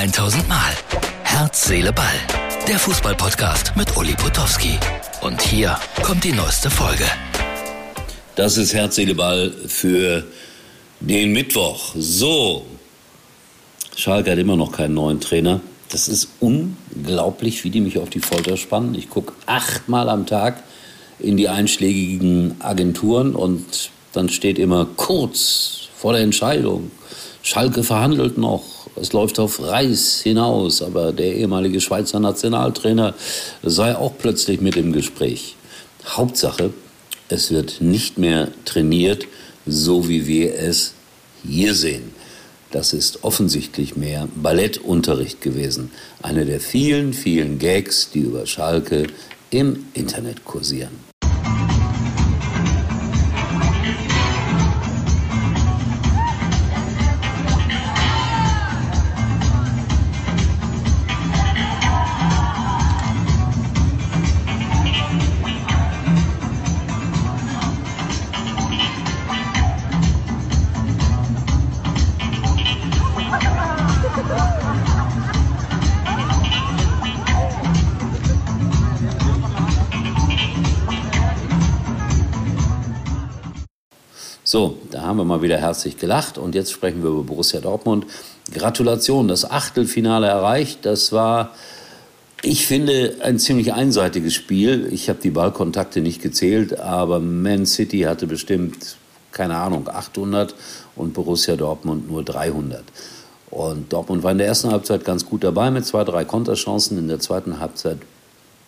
1000 Mal. Herz, Seele, Ball. Der Fußballpodcast mit Uli Potowski. Und hier kommt die neueste Folge. Das ist Herz, Seele, Ball für den Mittwoch. So. Schalke hat immer noch keinen neuen Trainer. Das ist unglaublich, wie die mich auf die Folter spannen. Ich gucke achtmal am Tag in die einschlägigen Agenturen und dann steht immer kurz vor der Entscheidung. Schalke verhandelt noch. Es läuft auf Reis hinaus, aber der ehemalige Schweizer Nationaltrainer sei auch plötzlich mit im Gespräch. Hauptsache, es wird nicht mehr trainiert, so wie wir es hier sehen. Das ist offensichtlich mehr Ballettunterricht gewesen. Eine der vielen, vielen Gags, die über Schalke im Internet kursieren. So, da haben wir mal wieder herzlich gelacht und jetzt sprechen wir über Borussia Dortmund. Gratulation, das Achtelfinale erreicht. Das war, ich finde, ein ziemlich einseitiges Spiel. Ich habe die Ballkontakte nicht gezählt, aber Man City hatte bestimmt, keine Ahnung, 800 und Borussia Dortmund nur 300. Und Dortmund war in der ersten Halbzeit ganz gut dabei mit zwei, drei Konterchancen. In der zweiten Halbzeit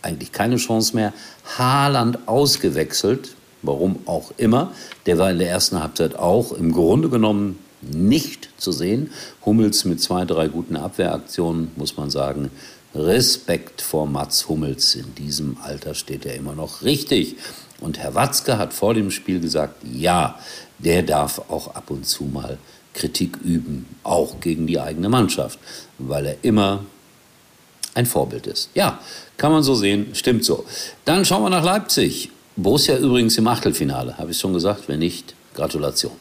eigentlich keine Chance mehr. Haaland ausgewechselt, warum auch immer. Der war in der ersten Halbzeit auch im Grunde genommen nicht zu sehen. Hummels mit zwei, drei guten Abwehraktionen, muss man sagen. Respekt vor Mats Hummels. In diesem Alter steht er immer noch richtig. Und Herr Watzke hat vor dem Spiel gesagt, ja, der darf auch ab und zu mal Kritik üben, auch gegen die eigene Mannschaft, weil er immer ein Vorbild ist. Ja, kann man so sehen, stimmt so. Dann schauen wir nach Leipzig. Borussia übrigens im Achtelfinale, habe ich schon gesagt. Wenn nicht, Gratulation.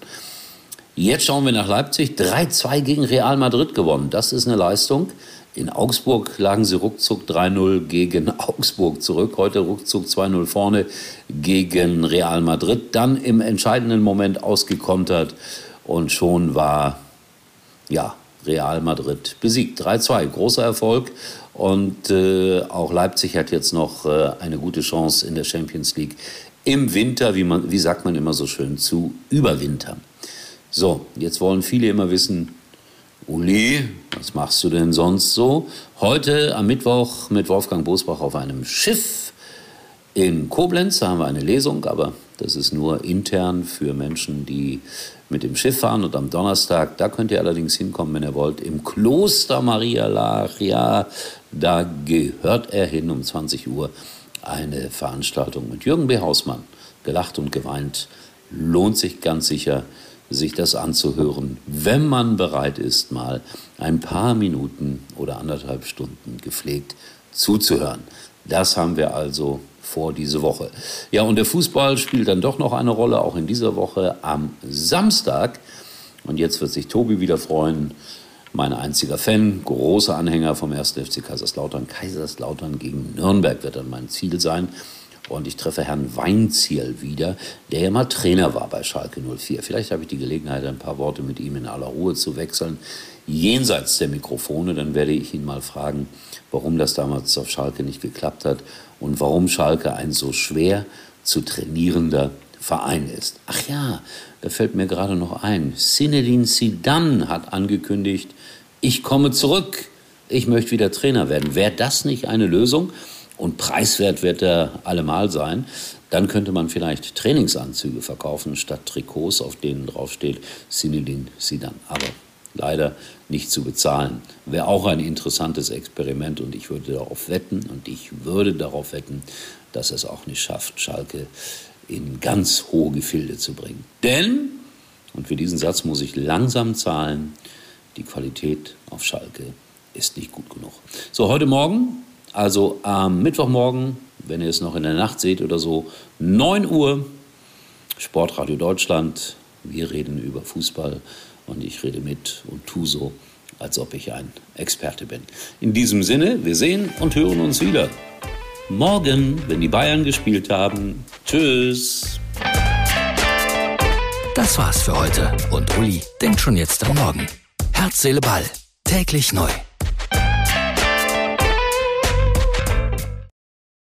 Jetzt schauen wir nach Leipzig. 3-2 gegen Real Madrid gewonnen. Das ist eine Leistung. In Augsburg lagen sie ruckzuck 3-0 gegen Augsburg zurück. Heute ruckzuck 2-0 vorne gegen Real Madrid. Dann im entscheidenden Moment ausgekontert. Und schon war, ja, Real Madrid besiegt. 3-2, großer Erfolg. Und äh, auch Leipzig hat jetzt noch äh, eine gute Chance in der Champions League im Winter, wie, man, wie sagt man immer so schön, zu überwintern. So, jetzt wollen viele immer wissen, Uli, was machst du denn sonst so? Heute am Mittwoch mit Wolfgang Bosbach auf einem Schiff in Koblenz, da haben wir eine Lesung, aber das ist nur intern für Menschen, die mit dem Schiff fahren. Und am Donnerstag, da könnt ihr allerdings hinkommen, wenn ihr wollt, im Kloster Maria Lachia. Da gehört er hin um 20 Uhr. Eine Veranstaltung mit Jürgen B. Hausmann. Gelacht und geweint. Lohnt sich ganz sicher, sich das anzuhören, wenn man bereit ist, mal ein paar Minuten oder anderthalb Stunden gepflegt zuzuhören. Das haben wir also vor diese Woche. Ja, und der Fußball spielt dann doch noch eine Rolle, auch in dieser Woche am Samstag. Und jetzt wird sich Tobi wieder freuen. Mein einziger Fan, großer Anhänger vom 1. FC Kaiserslautern. Kaiserslautern gegen Nürnberg wird dann mein Ziel sein. Und ich treffe Herrn Weinziel wieder, der ja mal Trainer war bei Schalke 04. Vielleicht habe ich die Gelegenheit, ein paar Worte mit ihm in aller Ruhe zu wechseln. Jenseits der Mikrofone, dann werde ich ihn mal fragen, warum das damals auf Schalke nicht geklappt hat und warum Schalke ein so schwer zu trainierender Verein ist. Ach ja, da fällt mir gerade noch ein. Zinedine Zidane hat angekündigt, ich komme zurück, ich möchte wieder Trainer werden. Wäre das nicht eine Lösung? Und preiswert wird er allemal sein. Dann könnte man vielleicht Trainingsanzüge verkaufen statt Trikots, auf denen draufsteht Zinedine Zidane. Aber leider nicht zu bezahlen. Wäre auch ein interessantes Experiment und ich würde darauf wetten und ich würde darauf wetten, dass es auch nicht schafft, Schalke in ganz hohe Gefilde zu bringen. Denn, und für diesen Satz muss ich langsam zahlen, die Qualität auf Schalke ist nicht gut genug. So, heute Morgen, also am Mittwochmorgen, wenn ihr es noch in der Nacht seht oder so, 9 Uhr, Sportradio Deutschland. Wir reden über Fußball und ich rede mit und tu so, als ob ich ein Experte bin. In diesem Sinne, wir sehen und hören uns wieder. Morgen, wenn die Bayern gespielt haben. Tschüss. Das war's für heute und Uli denkt schon jetzt am Morgen. Herz, Seele, Ball. Täglich neu.